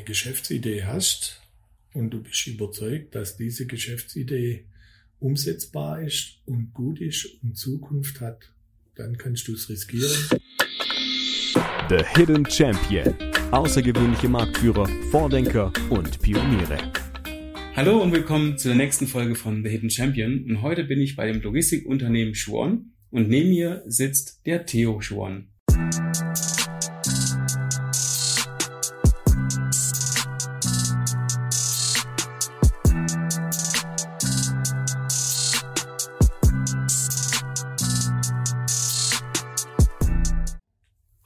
eine Geschäftsidee hast und du bist überzeugt, dass diese Geschäftsidee umsetzbar ist und gut ist und Zukunft hat, dann kannst du es riskieren. The Hidden Champion. Außergewöhnliche Marktführer, Vordenker und Pioniere. Hallo und willkommen zur nächsten Folge von The Hidden Champion. Und heute bin ich bei dem Logistikunternehmen Schuon und neben mir sitzt der Theo Schuon.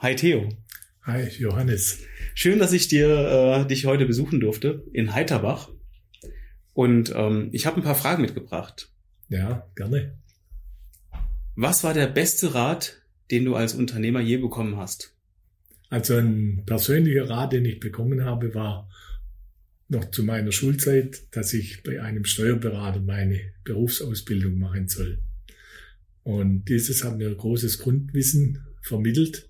Hi Theo. Hi Johannes. Schön, dass ich dir äh, dich heute besuchen durfte in Heiterbach. Und ähm, ich habe ein paar Fragen mitgebracht. Ja, gerne. Was war der beste Rat, den du als Unternehmer je bekommen hast? Also ein persönlicher Rat, den ich bekommen habe, war noch zu meiner Schulzeit, dass ich bei einem Steuerberater meine Berufsausbildung machen soll. Und dieses hat mir großes Grundwissen vermittelt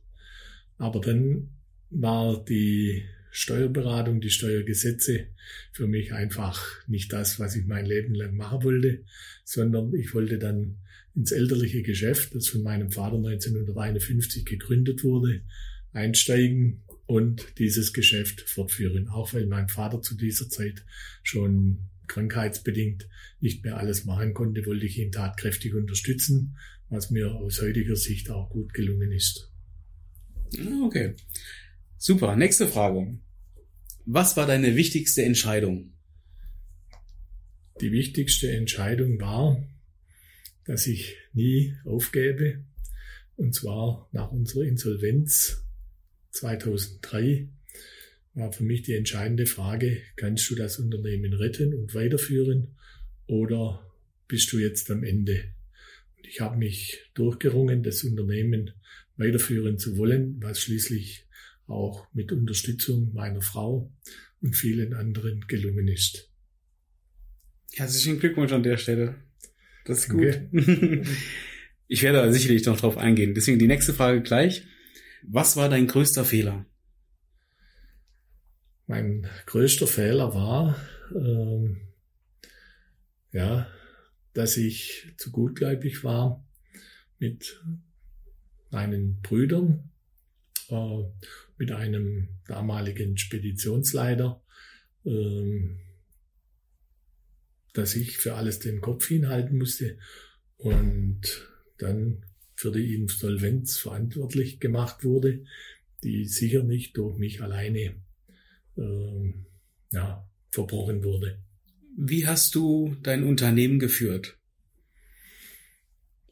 aber dann war die Steuerberatung, die Steuergesetze für mich einfach nicht das, was ich mein Leben lang machen wollte, sondern ich wollte dann ins elterliche Geschäft, das von meinem Vater 1951 gegründet wurde, einsteigen und dieses Geschäft fortführen. Auch weil mein Vater zu dieser Zeit schon krankheitsbedingt nicht mehr alles machen konnte, wollte ich ihn tatkräftig unterstützen, was mir aus heutiger Sicht auch gut gelungen ist. Ah, okay. Super. Nächste Frage. Was war deine wichtigste Entscheidung? Die wichtigste Entscheidung war, dass ich nie aufgebe. Und zwar nach unserer Insolvenz 2003 war für mich die entscheidende Frage, kannst du das Unternehmen retten und weiterführen oder bist du jetzt am Ende? Und ich habe mich durchgerungen, das Unternehmen weiterführen zu wollen, was schließlich auch mit Unterstützung meiner Frau und vielen anderen gelungen ist. Herzlichen Glückwunsch an der Stelle. Das ist gut. Ich werde da sicherlich noch drauf eingehen. Deswegen die nächste Frage gleich. Was war dein größter Fehler? Mein größter Fehler war, ähm, ja, dass ich zu gutgläubig war mit meinen Brüdern, äh, mit einem damaligen Speditionsleiter, äh, dass ich für alles den Kopf hinhalten musste und dann für die Insolvenz verantwortlich gemacht wurde, die sicher nicht durch mich alleine äh, ja, verbrochen wurde. Wie hast du dein Unternehmen geführt?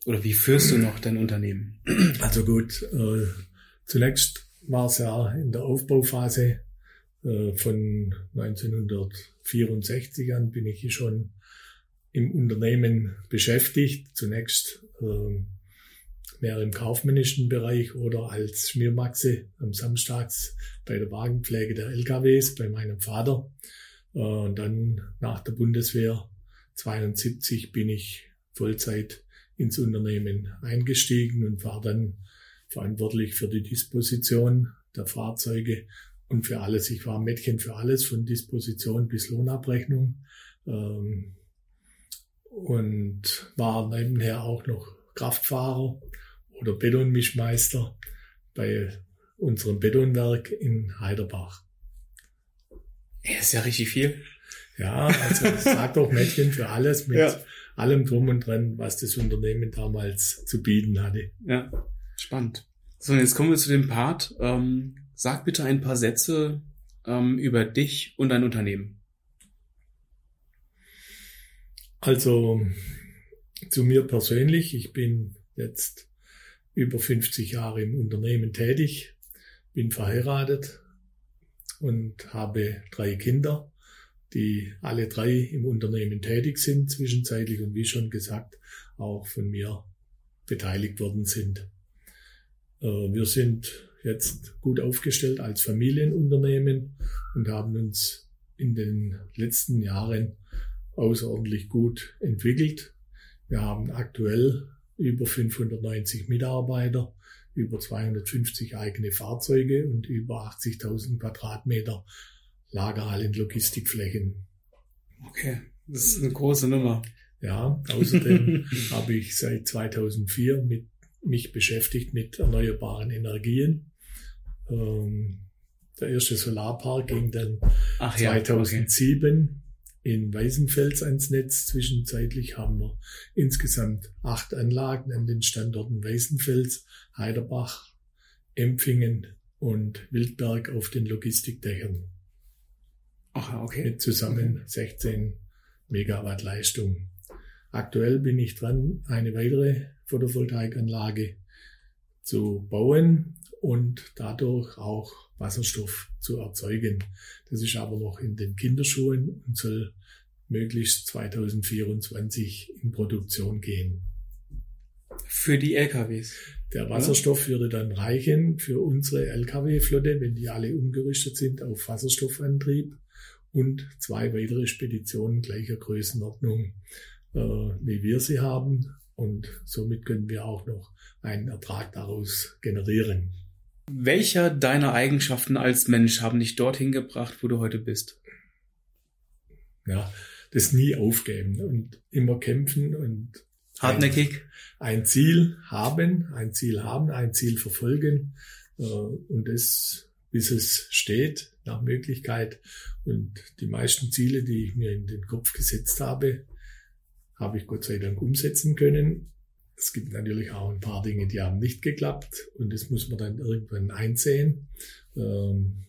Oder wie führst du noch dein Unternehmen? Also gut, äh, zunächst war es ja in der Aufbauphase äh, von 1964 an bin ich schon im Unternehmen beschäftigt. Zunächst äh, mehr im kaufmännischen Bereich oder als Schmiermaxe am Samstags bei der Wagenpflege der LKWs bei meinem Vater. Äh, und dann nach der Bundeswehr 72 bin ich Vollzeit ins Unternehmen eingestiegen und war dann verantwortlich für die Disposition der Fahrzeuge und für alles. Ich war Mädchen für alles, von Disposition bis Lohnabrechnung. Ähm, und war nebenher auch noch Kraftfahrer oder Betonmischmeister bei unserem Betonwerk in Heiderbach. Ja, ist ja richtig viel. Ja, also sag doch Mädchen für alles mit ja allem drum und dran, was das Unternehmen damals zu bieten hatte. Ja, spannend. So, jetzt kommen wir zu dem Part. Ähm, sag bitte ein paar Sätze ähm, über dich und dein Unternehmen. Also zu mir persönlich, ich bin jetzt über 50 Jahre im Unternehmen tätig, bin verheiratet und habe drei Kinder die alle drei im Unternehmen tätig sind zwischenzeitlich und wie schon gesagt auch von mir beteiligt worden sind. Äh, wir sind jetzt gut aufgestellt als Familienunternehmen und haben uns in den letzten Jahren außerordentlich gut entwickelt. Wir haben aktuell über 590 Mitarbeiter, über 250 eigene Fahrzeuge und über 80.000 Quadratmeter Lagerhallen, Logistikflächen. Okay, das ist eine große Nummer. Ja, außerdem habe ich seit 2004 mit, mich beschäftigt mit erneuerbaren Energien. Ähm, der erste Solarpark ging dann Ach, 2007 ja, okay. in Weißenfels ans Netz. Zwischenzeitlich haben wir insgesamt acht Anlagen an den Standorten Weißenfels, Heiderbach, Empfingen und Wildberg auf den Logistikdächern. Ach, okay. Mit zusammen okay. 16 Megawatt Leistung. Aktuell bin ich dran, eine weitere Photovoltaikanlage zu bauen und dadurch auch Wasserstoff zu erzeugen. Das ist aber noch in den Kinderschuhen und soll möglichst 2024 in Produktion gehen. Für die LKWs. Der Wasserstoff würde dann reichen für unsere LKW-Flotte, wenn die alle umgerüstet sind auf Wasserstoffantrieb und zwei weitere Speditionen gleicher Größenordnung, äh, wie wir sie haben. Und somit können wir auch noch einen Ertrag daraus generieren. Welcher deiner Eigenschaften als Mensch haben dich dorthin gebracht, wo du heute bist? Ja, das nie aufgeben und immer kämpfen und hartnäckig ein, ein Ziel haben, ein Ziel haben, ein Ziel verfolgen äh, und das bis es steht nach Möglichkeit und die meisten Ziele, die ich mir in den Kopf gesetzt habe, habe ich Gott sei Dank umsetzen können es gibt natürlich auch ein paar Dinge, die haben nicht geklappt und das muss man dann irgendwann einsehen, ähm,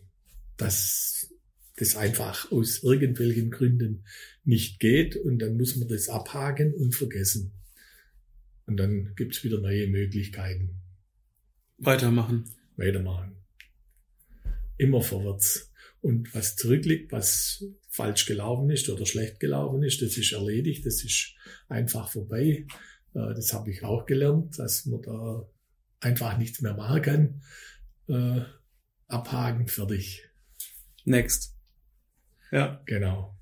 dass das einfach aus irgendwelchen Gründen nicht geht und dann muss man das abhaken und vergessen. Und dann gibt's wieder neue Möglichkeiten. Weitermachen. Weitermachen. Immer vorwärts. Und was zurückliegt, was falsch gelaufen ist oder schlecht gelaufen ist, das ist erledigt, das ist einfach vorbei. Äh, das habe ich auch gelernt, dass man da einfach nichts mehr machen kann. Äh, abhaken, fertig. Next. Ja. Genau.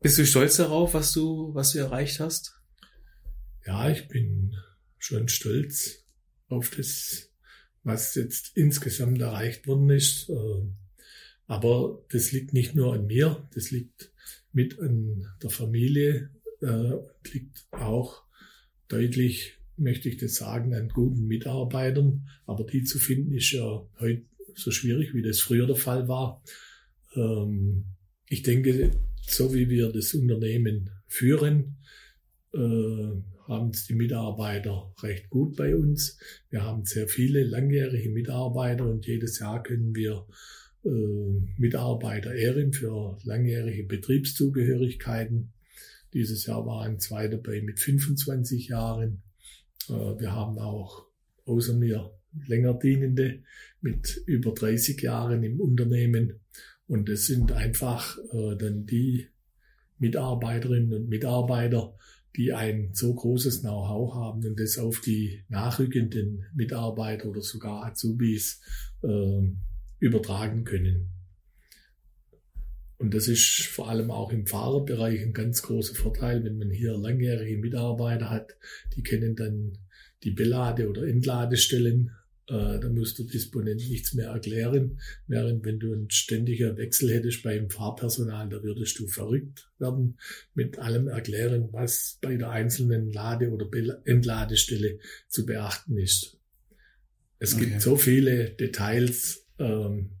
Bist du stolz darauf, was du, was du erreicht hast? Ja, ich bin schon stolz auf das, was jetzt insgesamt erreicht worden ist. Äh, aber das liegt nicht nur an mir, das liegt mit an der Familie, liegt auch deutlich, möchte ich das sagen, an guten Mitarbeitern. Aber die zu finden ist ja heute so schwierig, wie das früher der Fall war. Ähm, ich denke, so wie wir das Unternehmen führen, äh, haben es die Mitarbeiter recht gut bei uns. Wir haben sehr viele langjährige Mitarbeiter und jedes Jahr können wir äh, Mitarbeiter ehren für langjährige Betriebszugehörigkeiten. Dieses Jahr waren zwei dabei mit 25 Jahren. Äh, wir haben auch außer mir länger dienende mit über 30 Jahren im Unternehmen. Und es sind einfach äh, dann die Mitarbeiterinnen und Mitarbeiter, die ein so großes Know-how haben und das auf die nachrückenden Mitarbeiter oder sogar Azubis äh, übertragen können. Und das ist vor allem auch im Fahrerbereich ein ganz großer Vorteil, wenn man hier langjährige Mitarbeiter hat, die kennen dann die Belade- oder Entladestellen. Äh, da muss der Disponent nichts mehr erklären. Während wenn du einen ständigen Wechsel hättest beim Fahrpersonal, da würdest du verrückt werden mit allem erklären, was bei der einzelnen Lade- oder Entladestelle zu beachten ist. Es okay. gibt so viele Details, ähm,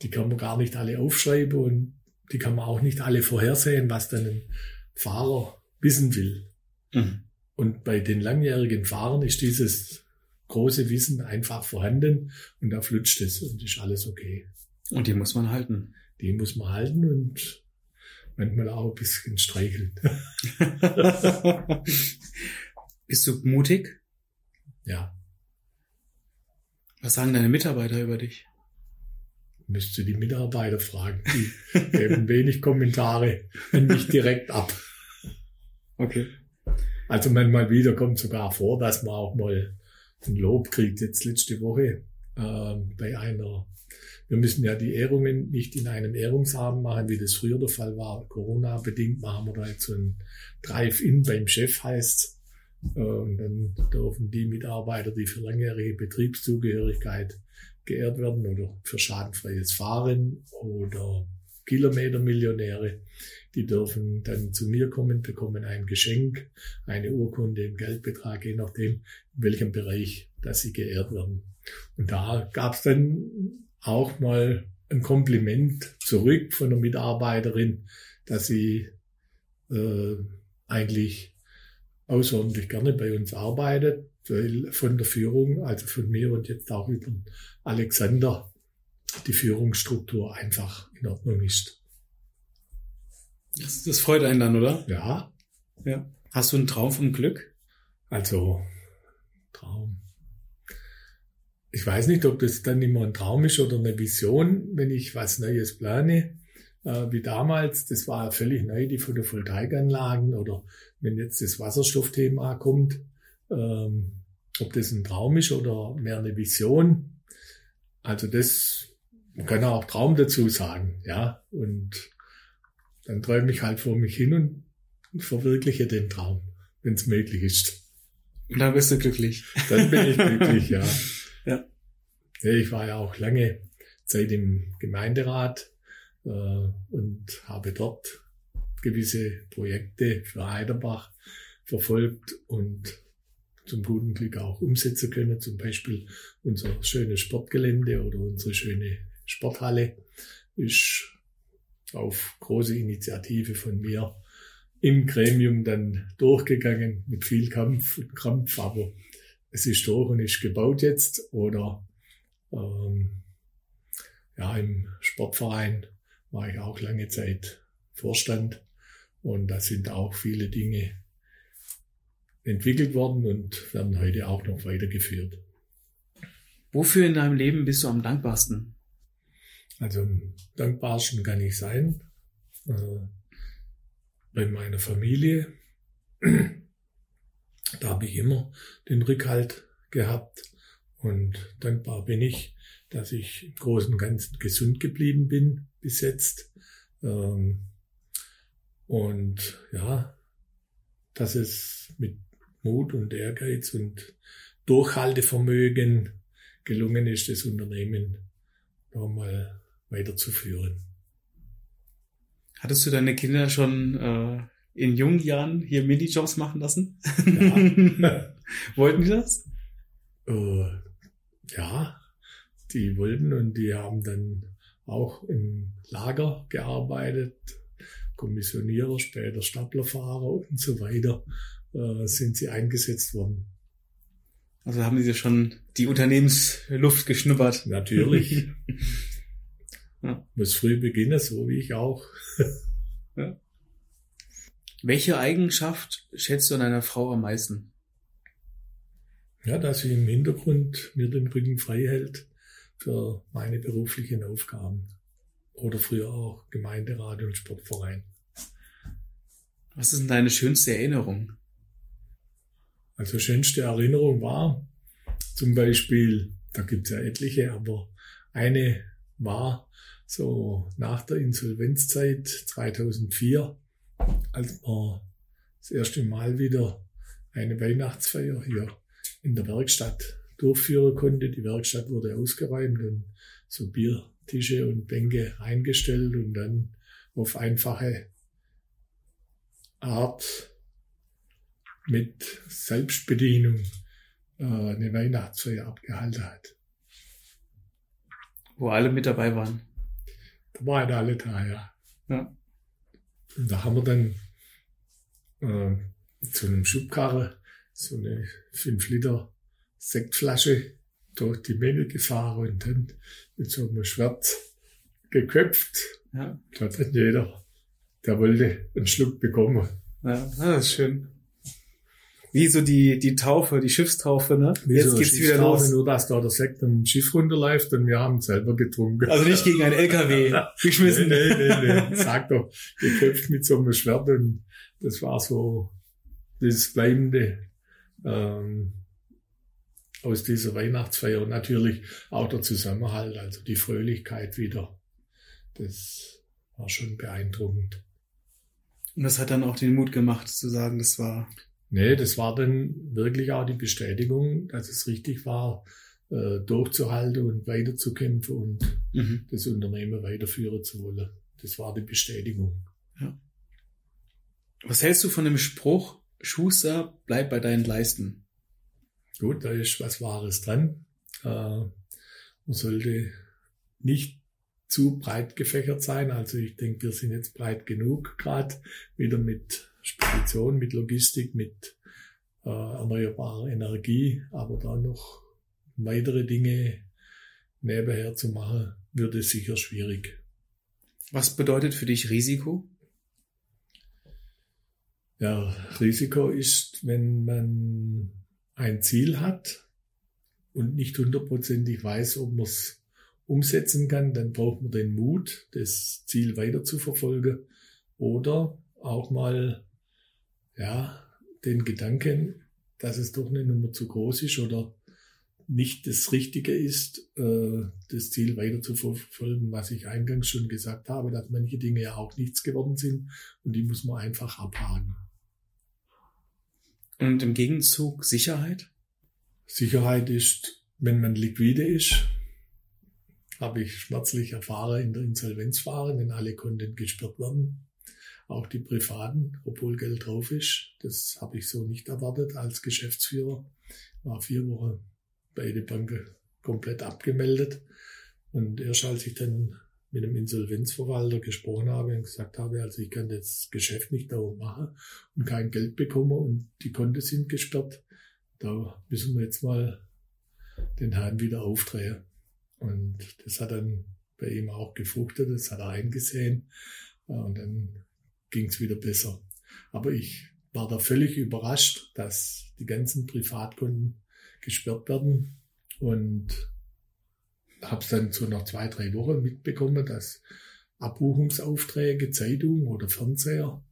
die kann man gar nicht alle aufschreiben und die kann man auch nicht alle vorhersehen, was dann ein Fahrer wissen will. Mhm. Und bei den langjährigen Fahrern ist dieses große Wissen einfach vorhanden und da flutscht es und ist alles okay. Und die muss man halten. Die muss man halten und manchmal auch ein bisschen streicheln. Bist du mutig? Ja. Was sagen deine Mitarbeiter über dich? Müsste die Mitarbeiter fragen. Die geben wenig Kommentare und nicht direkt ab. Okay. Also manchmal wieder kommt sogar vor, dass man auch mal ein Lob kriegt. Jetzt letzte Woche äh, bei einer, wir müssen ja die Ehrungen nicht in einem Ehrungsabend machen, wie das früher der Fall war. Corona-bedingt machen wir da jetzt so ein Drive-In beim Chef heißt. Äh, und dann dürfen die Mitarbeiter, die für langjährige Betriebszugehörigkeit geehrt werden oder für schadenfreies Fahren oder Kilometer-Millionäre. Die dürfen dann zu mir kommen, bekommen ein Geschenk, eine Urkunde, einen Geldbetrag, je nachdem, in welchem Bereich, dass sie geehrt werden. Und da gab es dann auch mal ein Kompliment zurück von der Mitarbeiterin, dass sie äh, eigentlich außerordentlich gerne bei uns arbeitet, weil von der Führung, also von mir und jetzt auch über Alexander, die Führungsstruktur einfach in Ordnung ist. Das, das freut einen dann, oder? Ja. Ja. Hast du einen Traum vom Glück? Also, Traum. Ich weiß nicht, ob das dann immer ein Traum ist oder eine Vision, wenn ich was Neues plane. Äh, wie damals, das war völlig neu, die Photovoltaikanlagen oder wenn jetzt das Wasserstoffthema kommt, ähm, ob das ein Traum ist oder mehr eine Vision. Also das, man kann auch Traum dazu sagen, ja. Und dann träume ich halt vor mich hin und verwirkliche den Traum, wenn es möglich ist. Und dann bist du glücklich. Dann bin ich glücklich, ja. ja. Ich war ja auch lange Zeit im Gemeinderat äh, und habe dort gewisse Projekte für Heiderbach verfolgt und zum guten Glück auch umsetzen können. Zum Beispiel unser schönes Sportgelände oder unsere schöne Sporthalle ist auf große Initiative von mir im Gremium dann durchgegangen mit viel Kampf und Krampf, aber es ist durch und ist gebaut jetzt oder ähm, ja im Sportverein war ich auch lange Zeit Vorstand und da sind auch viele Dinge entwickelt worden und werden heute auch noch weitergeführt. Wofür in deinem Leben bist du am dankbarsten? Also dankbarsten kann ich sein äh, bei meiner Familie. da habe ich immer den Rückhalt gehabt und dankbar bin ich, dass ich im Großen und Ganzen gesund geblieben bin bis jetzt. Ähm, und ja, dass es mit Mut und Ehrgeiz und Durchhaltevermögen gelungen ist, das Unternehmen nochmal weiterzuführen. Hattest du deine Kinder schon äh, in jungen Jahren hier Minijobs machen lassen? Ja. Wollten die das? Äh, ja, die wollten und die haben dann auch im Lager gearbeitet, Kommissionierer, später Staplerfahrer und so weiter äh, sind sie eingesetzt worden. Also haben sie schon die Unternehmensluft geschnuppert. Natürlich. ja. Muss früh beginnen, so wie ich auch. ja. Welche Eigenschaft schätzt du an einer Frau am meisten? Ja, dass sie im Hintergrund mir den Rücken frei hält für meine beruflichen Aufgaben. Oder früher auch Gemeinderat und Sportverein. Was ist denn deine schönste Erinnerung? Also schönste Erinnerung war zum Beispiel, da gibt's ja etliche, aber eine war so nach der Insolvenzzeit 2004, als man das erste Mal wieder eine Weihnachtsfeier hier in der Werkstatt durchführen konnte. Die Werkstatt wurde ausgeräumt und so Biertische und Bänke eingestellt und dann auf einfache Art mit Selbstbedienung äh, eine Weihnachtsfeier abgehalten hat. Wo alle mit dabei waren. Da waren alle da, ja. ja. Und da haben wir dann äh, zu einem Schubkarre so eine 5 Liter Sektflasche durch die Menge gefahren und dann mit so einem Schwert geköpft. Ja. Da hat dann jeder, der wollte, einen Schluck bekommen. Ja, das ist schön. Wie so die, die Taufe, die Schiffstaufe, ne? Wie Jetzt so geht's wieder los. Nur, dass da der Sekt im Schiff runterläuft und wir haben selber getrunken. Also nicht gegen einen LKW geschmissen. Nee, nee, nee, nee. Sag doch, geköpft mit so einem Schwert und das war so das Bleibende. Ähm, aus dieser Weihnachtsfeier und natürlich auch der Zusammenhalt, also die Fröhlichkeit wieder. Das war schon beeindruckend. Und das hat dann auch den Mut gemacht zu sagen, das war. Nee, das war dann wirklich auch die Bestätigung, dass es richtig war, äh, durchzuhalten und weiterzukämpfen und mhm. das Unternehmen weiterführen zu wollen. das war die Bestätigung. Ja. Was hältst du von dem Spruch, Schuster, bleib bei deinen Leisten? Gut, da ist was Wahres dran. Äh, man sollte nicht zu breit gefächert sein. Also ich denke, wir sind jetzt breit genug, gerade wieder mit Spedition, mit Logistik, mit äh, erneuerbarer Energie, aber da noch weitere Dinge nebenher zu machen, würde sicher schwierig. Was bedeutet für dich Risiko? Ja, Risiko ist, wenn man ein Ziel hat und nicht hundertprozentig weiß, ob man es umsetzen kann, dann braucht man den Mut, das Ziel weiter zu verfolgen oder auch mal, ja, den Gedanken, dass es doch eine Nummer zu groß ist oder nicht das Richtige ist, äh, das Ziel weiter zu verfolgen, was ich eingangs schon gesagt habe, dass manche Dinge ja auch nichts geworden sind und die muss man einfach abhaken. Und im Gegenzug Sicherheit? Sicherheit ist, wenn man liquide ist, habe ich schmerzlich erfahren in der Insolvenzphase, wenn alle Konten gesperrt werden. Auch die privaten, obwohl Geld drauf ist. Das habe ich so nicht erwartet als Geschäftsführer. War vier Wochen beide Banken komplett abgemeldet. Und erst als ich dann mit dem Insolvenzverwalter gesprochen habe und gesagt habe, also ich kann das Geschäft nicht dauernd machen und kein Geld bekommen und die Konten sind gesperrt, da müssen wir jetzt mal den Hahn wieder aufdrehen. Und das hat dann bei ihm auch gefruchtet, das hat er eingesehen und dann ging es wieder besser. Aber ich war da völlig überrascht, dass die ganzen Privatkunden gesperrt werden und habe es dann so nach zwei, drei Wochen mitbekommen, dass Abbuchungsaufträge, Zeitungen oder Fernseher,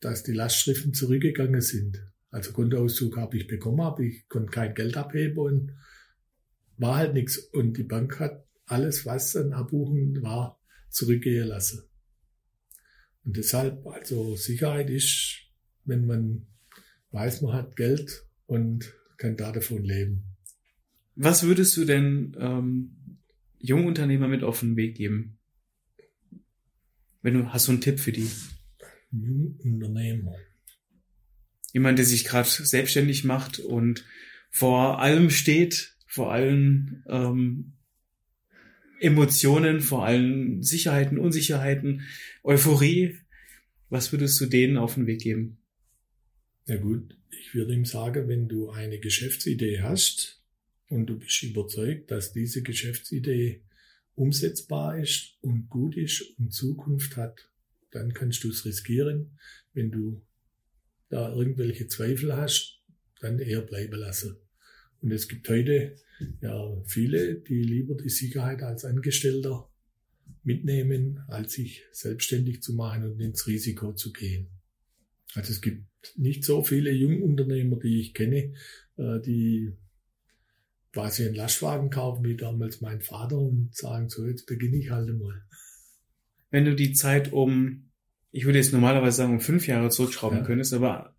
dass die Lastschriften zurückgegangen sind. Also Kontoauszug habe ich bekommen, aber ich konnte kein Geld abheben und war halt nichts. Und die Bank hat alles, was an Abbuchen war, zurückgehen lassen. Und deshalb, also Sicherheit ist, wenn man weiß, man hat Geld und kann da davon leben. Was würdest du denn ähm, Jungunternehmer mit auf den Weg geben? Wenn du hast du einen Tipp für die? Jungunternehmer. Jemand, der sich gerade selbstständig macht und vor allem steht, vor allen ähm, Emotionen, vor allen Sicherheiten, Unsicherheiten, Euphorie. Was würdest du denen auf den Weg geben? Ja gut, ich würde ihm sagen, wenn du eine Geschäftsidee hast, und du bist überzeugt, dass diese Geschäftsidee umsetzbar ist und gut ist und Zukunft hat, dann kannst du es riskieren. Wenn du da irgendwelche Zweifel hast, dann eher bleiben lassen. Und es gibt heute ja viele, die lieber die Sicherheit als Angestellter mitnehmen, als sich selbstständig zu machen und ins Risiko zu gehen. Also es gibt nicht so viele Jungunternehmer, die ich kenne, äh, die quasi einen Lastwagen kaufen, wie damals mein Vater, und sagen, so, jetzt beginne ich halt mal. Wenn du die Zeit um, ich würde jetzt normalerweise sagen, um fünf Jahre zurückschrauben ja. könntest, aber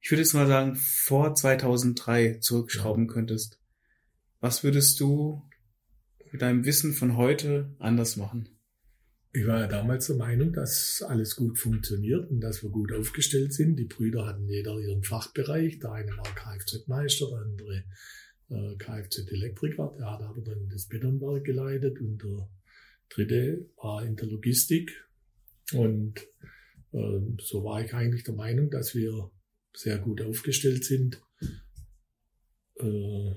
ich würde jetzt mal sagen, vor 2003 zurückschrauben könntest, was würdest du mit deinem Wissen von heute anders machen? Ich war ja damals der Meinung, dass alles gut funktioniert und dass wir gut aufgestellt sind. Die Brüder hatten jeder ihren Fachbereich. Der eine war Kfz-Meister, der andere äh, Kfz-Elektriker, der hat aber dann das Betonwerk geleitet und der dritte war in der Logistik. Und äh, so war ich eigentlich der Meinung, dass wir sehr gut aufgestellt sind. Äh,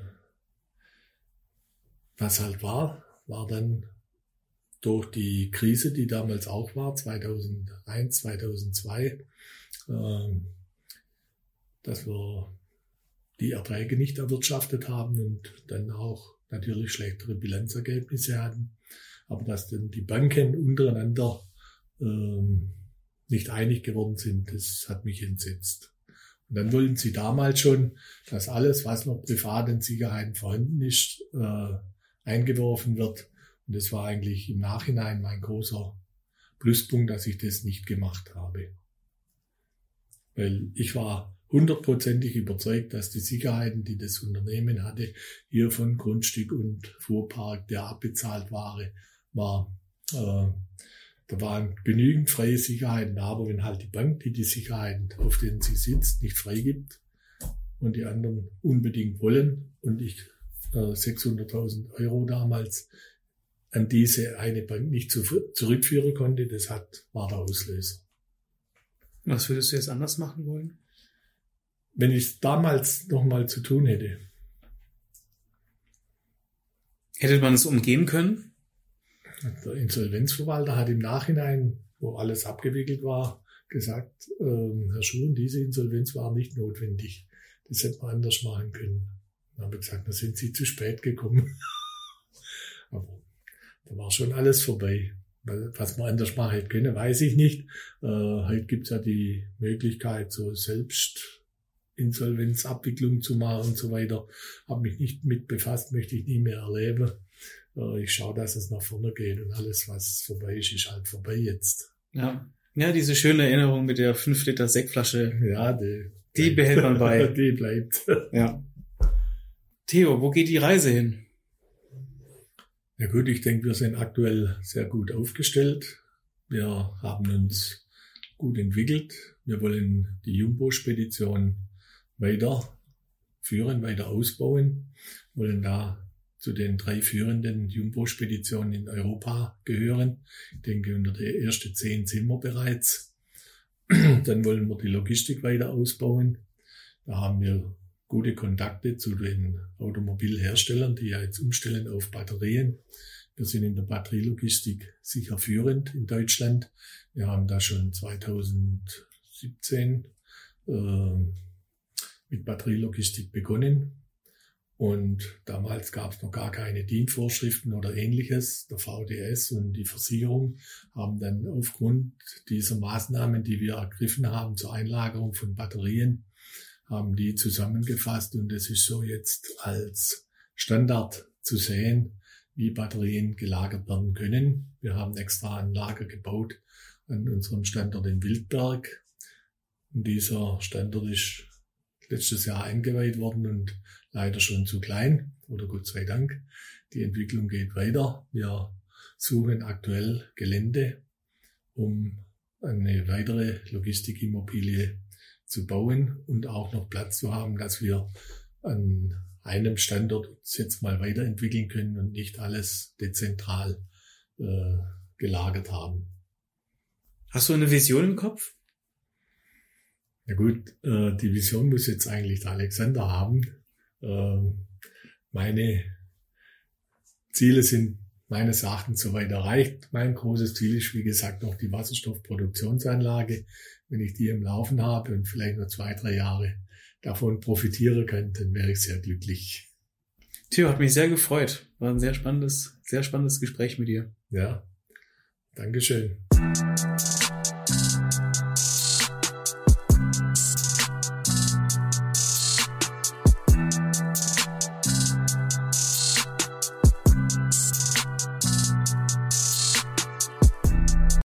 was halt war, war dann durch die Krise, die damals auch war, 2001, 2002, äh, dass wir die Erträge nicht erwirtschaftet haben und dann auch natürlich schlechtere Bilanzergebnisse hatten. Aber dass dann die Banken untereinander ähm, nicht einig geworden sind, das hat mich entsetzt. Und dann wollten sie damals schon, dass alles, was noch privat in Sicherheiten vorhanden ist, äh, eingeworfen wird. Und das war eigentlich im Nachhinein mein großer Pluspunkt, dass ich das nicht gemacht habe. Weil ich war hundertprozentig überzeugt, dass die Sicherheiten, die das Unternehmen hatte, hier von Grundstück und Fuhrpark, der abbezahlt war, war, äh, da waren genügend freie Sicherheiten, aber wenn halt die Bank, die die Sicherheiten, auf denen sie sitzt, nicht freigibt und die anderen unbedingt wollen und ich äh, 600.000 Euro damals an diese eine Bank nicht zu, zurückführen konnte, das hat, war der Auslöser. Was würdest du jetzt anders machen wollen? Wenn ich es damals nochmal zu tun hätte. Hätte man es umgehen können? Der Insolvenzverwalter hat im Nachhinein, wo alles abgewickelt war, gesagt, äh, Herr Schuhn, diese Insolvenz war nicht notwendig. Das hätte man anders machen können. Dann haben wir gesagt, da sind Sie zu spät gekommen. Aber da war schon alles vorbei. Was man anders machen hätte können, weiß ich nicht. Äh, heute gibt's ja die Möglichkeit, so selbst Insolvenzabwicklung zu machen und so weiter. Habe mich nicht mit befasst, möchte ich nie mehr erleben. Äh, ich schaue, dass es nach vorne geht und alles, was vorbei ist, ist halt vorbei jetzt. Ja. Ja, diese schöne Erinnerung mit der 5 Liter Sektflasche. Ja, die, die behält man bei. die bleibt. Ja. Theo, wo geht die Reise hin? Ja gut, ich denke, wir sind aktuell sehr gut aufgestellt. Wir haben uns gut entwickelt. Wir wollen die Jumbo-Spedition weiter führen, weiter ausbauen, wollen da zu den drei führenden Jumbo-Speditionen in Europa gehören. Ich denke, unter der ersten zehn sind wir bereits. Dann wollen wir die Logistik weiter ausbauen. Da haben wir gute Kontakte zu den Automobilherstellern, die ja jetzt umstellen auf Batterien. Wir sind in der Batterielogistik sicher führend in Deutschland. Wir haben da schon 2017 äh, mit Batterielogistik begonnen. Und damals gab es noch gar keine DIN-Vorschriften oder ähnliches. Der VDS und die Versicherung haben dann aufgrund dieser Maßnahmen, die wir ergriffen haben zur Einlagerung von Batterien, haben die zusammengefasst und es ist so jetzt als Standard zu sehen, wie Batterien gelagert werden können. Wir haben extra ein Lager gebaut an unserem Standort in Wildberg. Und dieser Standort ist letztes Jahr eingeweiht worden und leider schon zu klein, oder Gott sei Dank. Die Entwicklung geht weiter. Wir suchen aktuell Gelände, um eine weitere Logistikimmobilie zu bauen und auch noch Platz zu haben, dass wir an einem Standort uns jetzt mal weiterentwickeln können und nicht alles dezentral äh, gelagert haben. Hast du eine Vision im Kopf? Ja gut, äh, die Vision muss jetzt eigentlich der Alexander haben. Äh, meine Ziele sind meines Erachtens soweit erreicht. Mein großes Ziel ist, wie gesagt, noch die Wasserstoffproduktionsanlage. Wenn ich die im Laufen habe und vielleicht noch zwei, drei Jahre davon profitieren kann, dann wäre ich sehr glücklich. Theo, hat mich sehr gefreut. War ein sehr spannendes, sehr spannendes Gespräch mit dir. Ja, Dankeschön.